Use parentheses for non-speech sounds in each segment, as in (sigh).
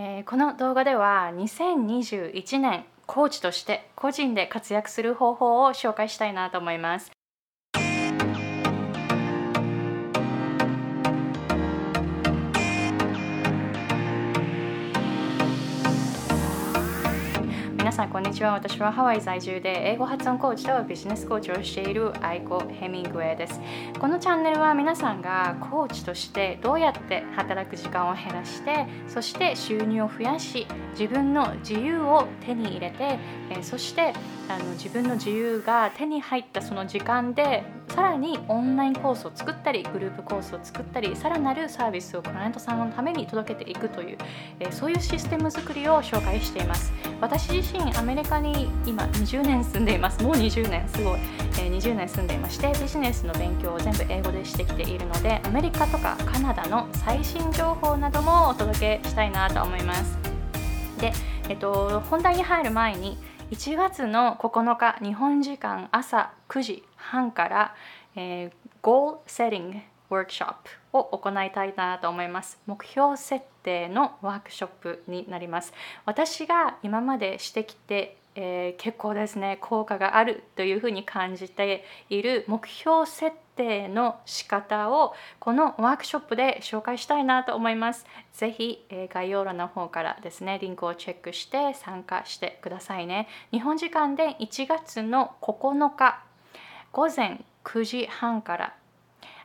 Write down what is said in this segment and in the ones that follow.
えー、この動画では2021年コーチとして個人で活躍する方法を紹介したいなと思います。さんこんにちは。私はハワイ在住で英語発音コーチとビジネスコーチをしているアイコ・ヘミングウェイです。このチャンネルは皆さんがコーチとしてどうやって働く時間を減らしてそして収入を増やし自分の自由を手に入れてそしてあの自分の自由が手に入ったその時間でさらにオンラインコースを作ったりグループコースを作ったりさらなるサービスをクライアントさんのために届けていくという、えそういうシステム作りを紹介しています。私自身アメリカに今20年住んでいます。もう20年すごい、え20年住んでいましてビジネスの勉強を全部英語でしてきているのでアメリカとかカナダの最新情報などもお届けしたいなと思います。で、えっと、本題に入る前に1月の9日日本時間朝9時半から、えー、Goal Setting Workshop を行いたいなと思います。目標設定のワークショップになります。私が今までしてきてえー、結構ですね効果があるというふうに感じている目標設定の仕方をこのワークショップで紹介したいなと思います。ぜひ、えー、概要欄の方からですねリンクをチェックして参加してくださいね。日本時間で1月の9日午前9時半から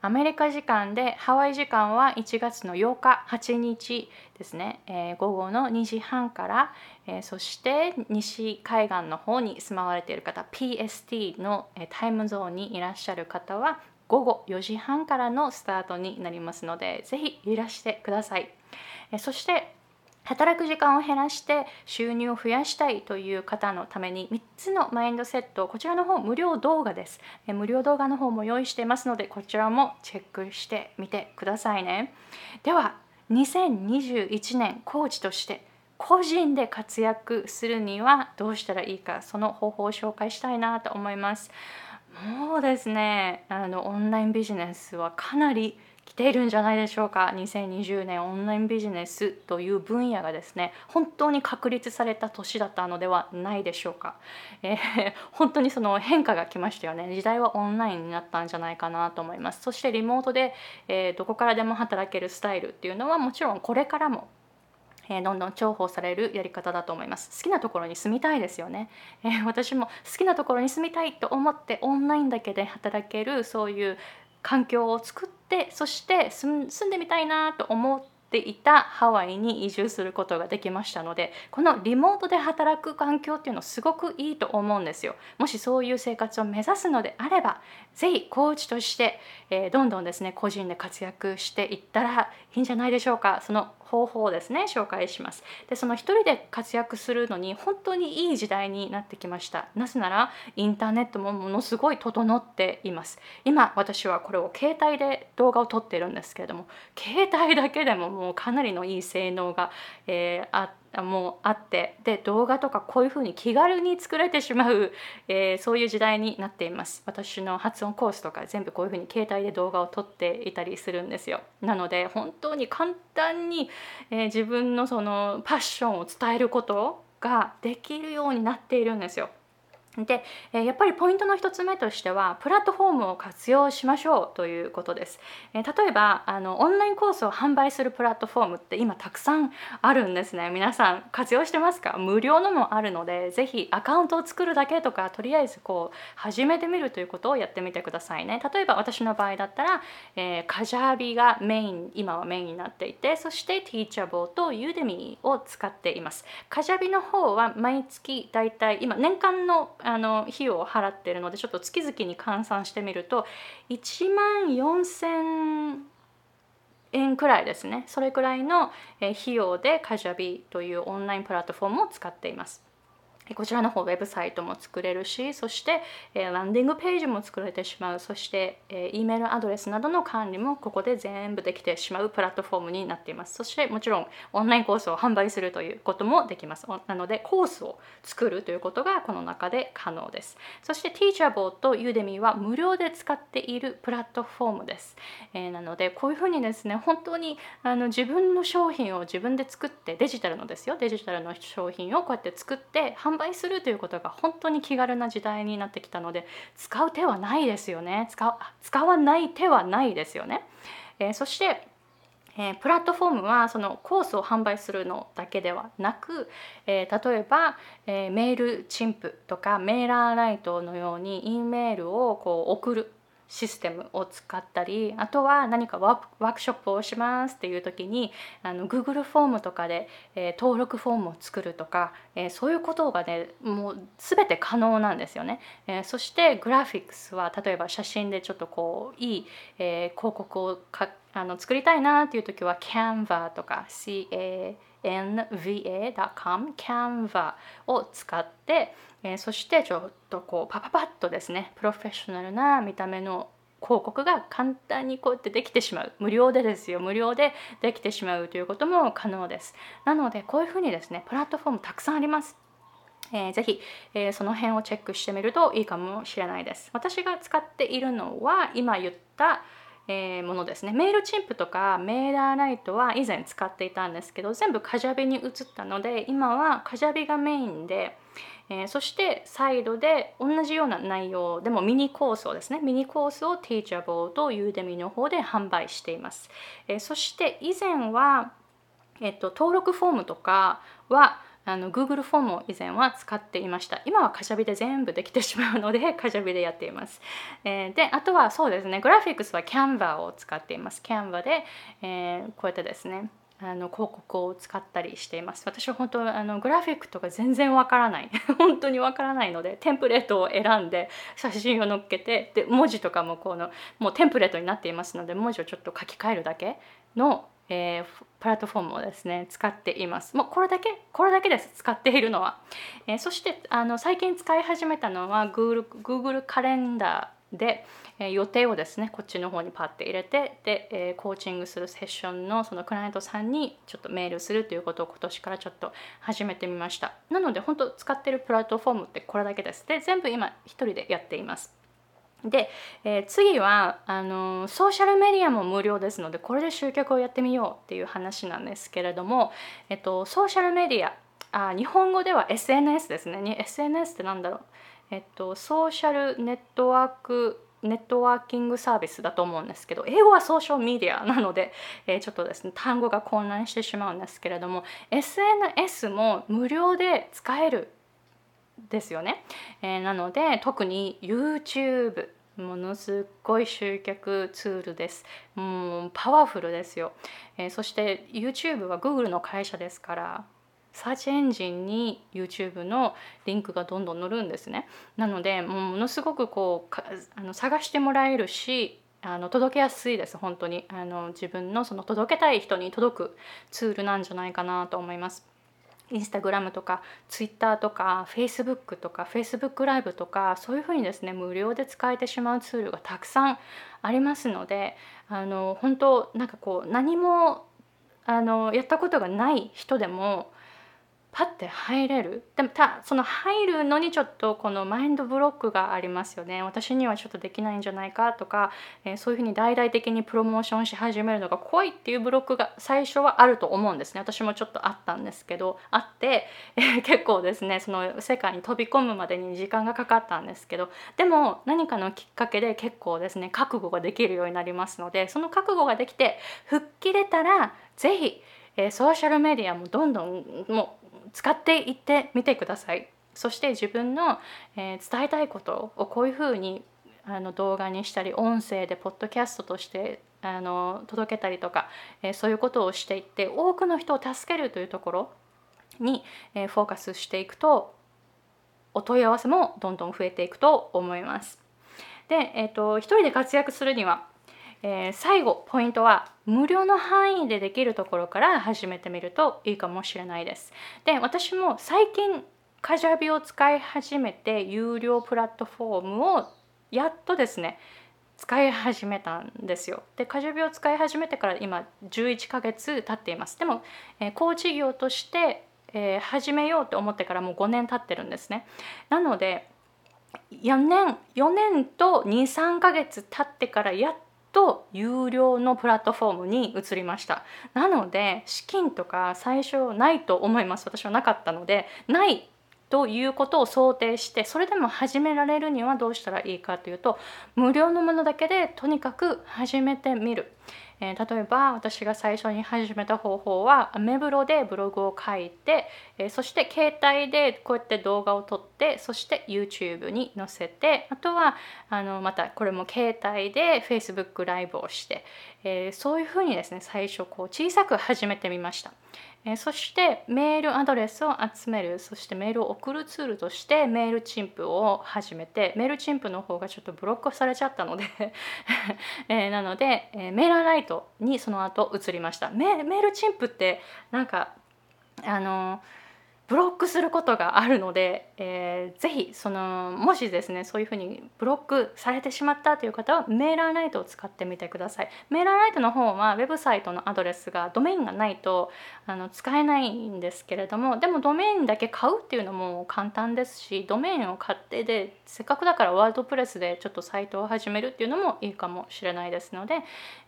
アメリカ時間でハワイ時間は1月の8日8日ですね、えー、午後の2時半から、えー、そして西海岸の方に住まわれている方 PST の、えー、タイムゾーンにいらっしゃる方は午後4時半からのスタートになりますのでぜひいらしてください、えー、そして働く時間を減らして収入を増やしたいという方のために3つのマインドセットこちらの方無料動画です。無料動画の方も用意していますのでこちらもチェックしてみてくださいね。では2021年コーチとして個人で活躍するにはどうしたらいいかその方法を紹介したいなと思います。もうですねあのオンラインビジネスはかなり来ているんじゃないでしょうか。2020年オンラインビジネスという分野がですね本当に確立された年だったのではないでしょうか、えー、(laughs) 本当にその変化が来ましたよね。時代はオンラインになったんじゃないかなと思います。そしてリモートで、えー、どこからでも働けるスタイルっていうのはもちろんこれからもえどんどん重宝されるやり方だと思います。好きなところに住みたいですよね、えー、私も好きなところに住みたいと思ってオンラインだけで働けるそういう環境を作ってそして住んでみたいなと思っていたハワイに移住することができましたのでこのリモートで働く環境っていうのすごくいいと思うんですよ。もしそういう生活を目指すのであれば是非コーチとして、えー、どんどんですね個人で活躍していったらいいんじゃないでしょうか。その方法ですね紹介します。でその一人で活躍するのに本当にいい時代になってきました。なぜならインターネットもものすごい整っています。今私はこれを携帯で動画を撮ってるんですけれども携帯だけでももうかなりのいい性能が、えー、あってもうあってで動画とかこういうふうに気軽に作れてしまう、えー、そういう時代になっています。私の発音コースとか全部こういうふうに携帯で動画を撮っていたりするんですよ。なので本当に簡単に、えー、自分のそのパッションを伝えることができるようになっているんですよ。でやっぱりポイントの1つ目としてはプラットフォームを活用しましょうということです。例えばあのオンラインコースを販売するプラットフォームって今たくさんあるんですね。皆さん活用してますか？無料のもあるのでぜひアカウントを作るだけとかとりあえずこう始めてみるということをやってみてくださいね。例えば私の場合だったら、えー、カジャービがメイン今はメインになっていてそして Teachable と Udemy を使っています。カジャビの方は毎月だいたい今年間のあの費用を払ってるのでちょっと月々に換算してみると1万4000円くらいですね。それくらいの費用でカジャビというオンラインプラットフォームを使っています。こちらの方ウェブサイトも作れるしそして、えー、ランディングページも作れてしまう。そして、えー、E メールアドレスなどの管理もここで全部できてしまうプラットフォームになっています。そしてもちろんオンラインコースを販売するということもできます。なのでコースを作るということがこの中で可能です。そして Teachable と Udemy は無料で使っているプラットフォームです、えー、なのでこういうふうにですね本当にあの自分の商品を自分で作ってデジタルのですよ。デジタルの商品をこうやって作って販売するということが本当に気軽な時代になってきたので使う手はないですよね。使う使わない手はないですよね、えー、そしてえー、プラットフォームはそのコースを販売するのだけではなく、えー、例えば、えー、メールチンプとかメーラーライトのように E メールをこう送る。システムを使ったりあとは何かワークショップをしますっていう時にあの Google フォームとかで、えー、登録フォームを作るとか、えー、そういうことがねもう全て可能なんですよね、えー、そしてグラフィックスは例えば写真でちょっとこういい、え広告をかあの作りたいなっていう時は Canva とか CANVA.com Canva を使ってえー、そしてちょっとこうパパパッとですねプロフェッショナルな見た目の広告が簡単にこうやってできてしまう。無料でですよ。無料でできてしまうということも可能です。なのでこういうふうにですねプラットフォームたくさんあります。えー、ぜひ、えー、その辺をチェックしてみるといいかもしれないです。私が使っているのは今言った、えー、ものですね。メールチンプとかメーラーライトは以前使っていたんですけど全部カジャビに移ったので今はカジャビがメインで、えー、そしてサイドで同じような内容でもミニコースをですねミニコースを Teachable と Udemy の方で販売しています、えー、そして以前は、えっと、登録フォームとかはあの Google フォームを以前は使っていました。今はカシャビで全部できてしまうので (laughs) カシャビでやっています、えー、であとはそうですねグラフィックスは Canva を使っています。Canva で、えー、こうやってですねあの広告を使ったりしています。私は本当あのグラフィックとか全然わからない。(laughs) 本当にわからないのでテンプレートを選んで写真を載っけてで文字とかもこのもうテンプレートになっていますので文字をちょっと書き換えるだけの、えー、プラットフォームをですね使っています。もうこれだけこれだけです使っているのは、えー、そしてあの最近使い始めたのは Google, Google カレンダーでえ予定をですねこっちの方にパッて入れてで、えコーチングするセッションのそのクライアントさんにちょっとメールするということを今年からちょっと始めてみました。なので本当使ってるプラットフォームってこれだけです。で全部今一人でやっています。で、えー、次はあの、ソーシャルメディアも無料ですのでこれで集客をやってみようっていう話なんですけれども、えっと、ソーシャルメディアあ日本語では SNS ですね。SNS って何だろう？えっとソーシャルネットワークネットワーキングサービスだと思うんですけど英語はソーシャルメディアなので、えー、ちょっとですね単語が混乱してしまうんですけれども SNS も無料で使えるですよね、えー、なので特に YouTube ものすごい集客ツールです。もうパワフルですよ。えー、そして YouTube は Google の会社ですからサーチエンジンに YouTube のリンクがどんどん載るんですね。なのでものすごくこうあの探してもらえるしあの届けやすいです本当にあの自分のその届けたい人に届くツールなんじゃないかなと思います。インスタグラムとかツイッターとかフェイスブックとかフェイスブックライブとかそういうふうにですね無料で使えてしまうツールがたくさんありますのであの本当なんかこう何もあのやったことがない人でもパッて入れる？でもたその入るのにちょっとこのマインドブロックがありますよね。私にはちょっとできないんじゃないかとか、えー、そういうふうに大々的にプロモーションし始めるのが怖いっていうブロックが最初はあると思うんですね。私もちょっとあったんですけどあって、えー、結構ですねその世界に飛び込むまでに時間がかかったんですけどでも何かのきっかけで結構ですね覚悟ができるようになりますのでその覚悟ができて吹っ切れたら是非えソーシャルメディアもどんどんもう使っていってみてください。そして自分の、え、伝えたいことをこういうふうにあの動画にしたり音声でポッドキャストとしてあの届けたりとか、え、そういうことをしていって多くの人を助けるというところに、え、フォーカスしていくとお問い合わせもどんどん増えていくと思います。で、えーと、一人で活躍するにはえー、最後ポイントは無料の範囲でできるところから始めてみるといいかもしれないです。で私も最近カジャビを使い始めて有料プラットフォームをやっとですね使い始めたんですよ。でカジャビを使い始めてから今11ヶ月経っています。でも、えー、コーチ業として、えー、始めようと思ってからもう5年経ってるんですね。なので4年4年と23ヶ月経ってからやっと有料のプラットフォームに移りました。なので資金とか最初ないと思います。私はなかったのでないということを想定してそれでも始められるにはどうしたらいいかというと無料のものだけでとにかく始めてみる。えー、例えば私が最初に始めた方法はアメブロでブログを書いて、えー、そして携帯でこうやって動画を撮ってそして YouTube に載せてあとはあのまたこれも携帯で Facebook ライブをして、えー、そういうふうにですね最初こう小さく始めてみました。えそしてメールアドレスを集める。そしてメールを送るツールとしてメールチンプを始めてメールチンプの方がちょっとブロックされちゃったので (laughs) えなので、えメーラーライトにその後移りました。メメールチンプってなんかあのブロックすることがあるので、えー、ぜひそのもしですねそういうふうにブロックされてしまったという方はメーラーライトを使ってみてください。メーラーライトの方はウェブサイトのアドレスがドメインがないとあの使えないんですけれどもでもドメインだけ買うっていうのも簡単ですしドメインを買ってでせっかくだからワードプレスでちょっとサイトを始めるっていうのもいいかもしれないですので、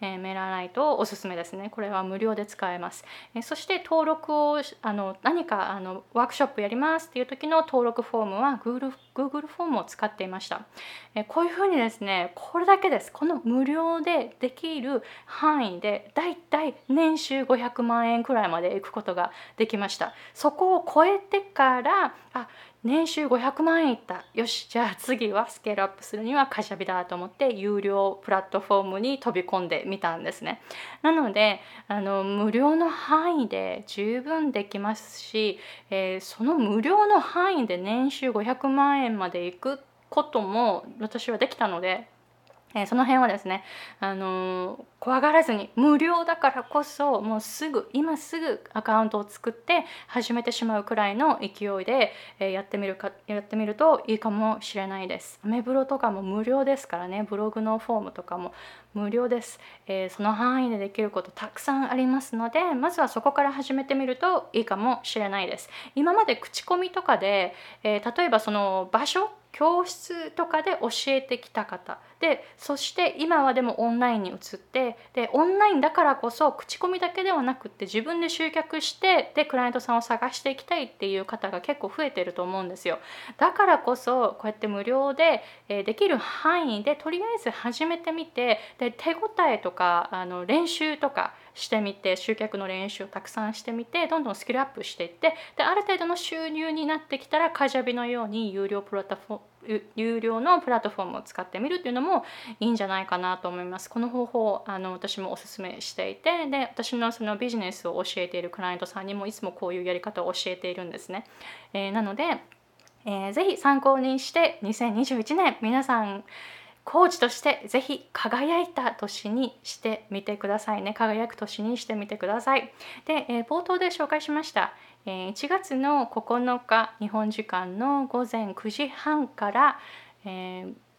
えー、メーラーライトをおすすめですね。これは無料で使えます、えー、そして登録をあの何かあのワークショップやりますっていう時の登録フォームは Google, Google フォームを使っていました。えこういうふうにですね、これだけです。この無料でできる範囲でだいたい年収500万円くらいまで行くことができました。そこを超えてから、あ年収500万円いったよしじゃあ次はスケールアップするにはカシャビだと思って有料プラットフォームに飛び込んでみたんですねなのであの無料の範囲で十分できますし、えー、その無料の範囲で年収500万円まで行くことも私はできたのでえー、その辺はですね、あのー、怖がらずに無料だからこそもうすぐ今すぐアカウントを作って始めてしまうくらいの勢いで、えー、やってみるかやってみるといいかもしれないです。アメブロとかも無料ですからねブログのフォームとかも無料です、えその範囲でできることたくさんありますのでまずはそこから始めてみるといいかもしれないです。今まで口コミとかで、え例えばその場所教室とかで教えてきた方でそして今はでもオンラインに移ってでオンラインだからこそ口コミだけではなくって自分で集客してでクライアントさんを探していきたいっていう方が結構増えてると思うんですよ。だからこそこうやって無料で、えできる範囲でとりあえず始めてみてで手応えとかあの練習とかしてみて集客の練習をたくさんしてみてどんどんスキルアップしていってである程度の収入になってきたらカジャビのように有料プラットフォ有料のプラットフォームを使ってみるっていうのもいいんじゃないかなと思います。この方法あの私もおすすめしていてで私のそのビジネスを教えているクライアントさんにもいつもこういうやり方を教えているんですね。えー、なので、えー、ぜひ参考にして2021年皆さんコーチとしてぜひ輝いた年にしてみてくださいね輝く年にしてみてくださいで、えー、冒頭で紹介しました、え、1月の9日日本時間の午前9時半から、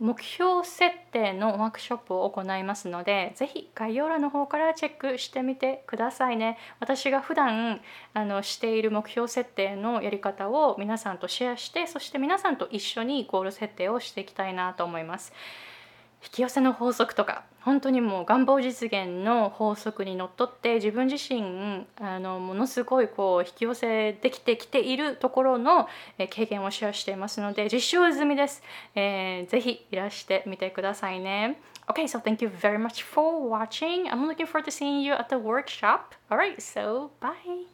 目標設定のワークショップを行いますのでぜひ概要欄の方からチェックしてみてくださいね。私が普段あのしている目標設定のやり方を皆さんとシェアしてそして皆さんと一緒にゴール設定をしていきたいなと思います。引き寄せの法則とか本当にもう願望実現の法則にのっとって自分自身あのものすごいこう引き寄せできてきているところの経験をシェアしていますので実証済みです、えー、ぜひいらしてみてくださいね Okay, so thank you very much for watching. I'm looking forward to seeing you at the workshop. Alright, so bye.